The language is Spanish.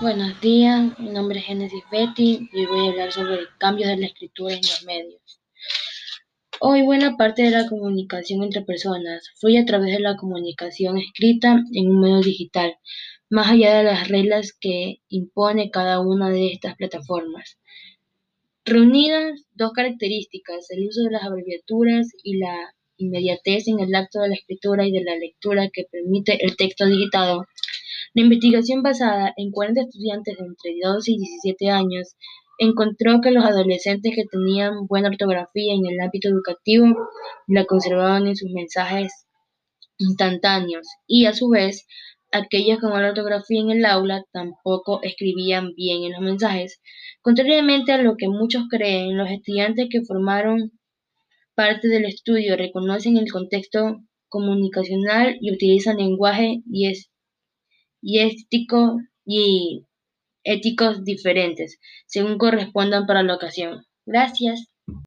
Buenos días, mi nombre es Genesis Betty y voy a hablar sobre cambios de la escritura en los medios. Hoy buena parte de la comunicación entre personas fluye a través de la comunicación escrita en un medio digital, más allá de las reglas que impone cada una de estas plataformas. Reunidas dos características, el uso de las abreviaturas y la inmediatez en el acto de la escritura y de la lectura que permite el texto digitado, la investigación basada en 40 estudiantes de entre 12 y 17 años encontró que los adolescentes que tenían buena ortografía en el ámbito educativo la conservaban en sus mensajes instantáneos y a su vez aquellos con mala ortografía en el aula tampoco escribían bien en los mensajes. Contrariamente a lo que muchos creen, los estudiantes que formaron parte del estudio reconocen el contexto comunicacional y utilizan lenguaje y es y, y éticos diferentes, según correspondan para la ocasión. Gracias.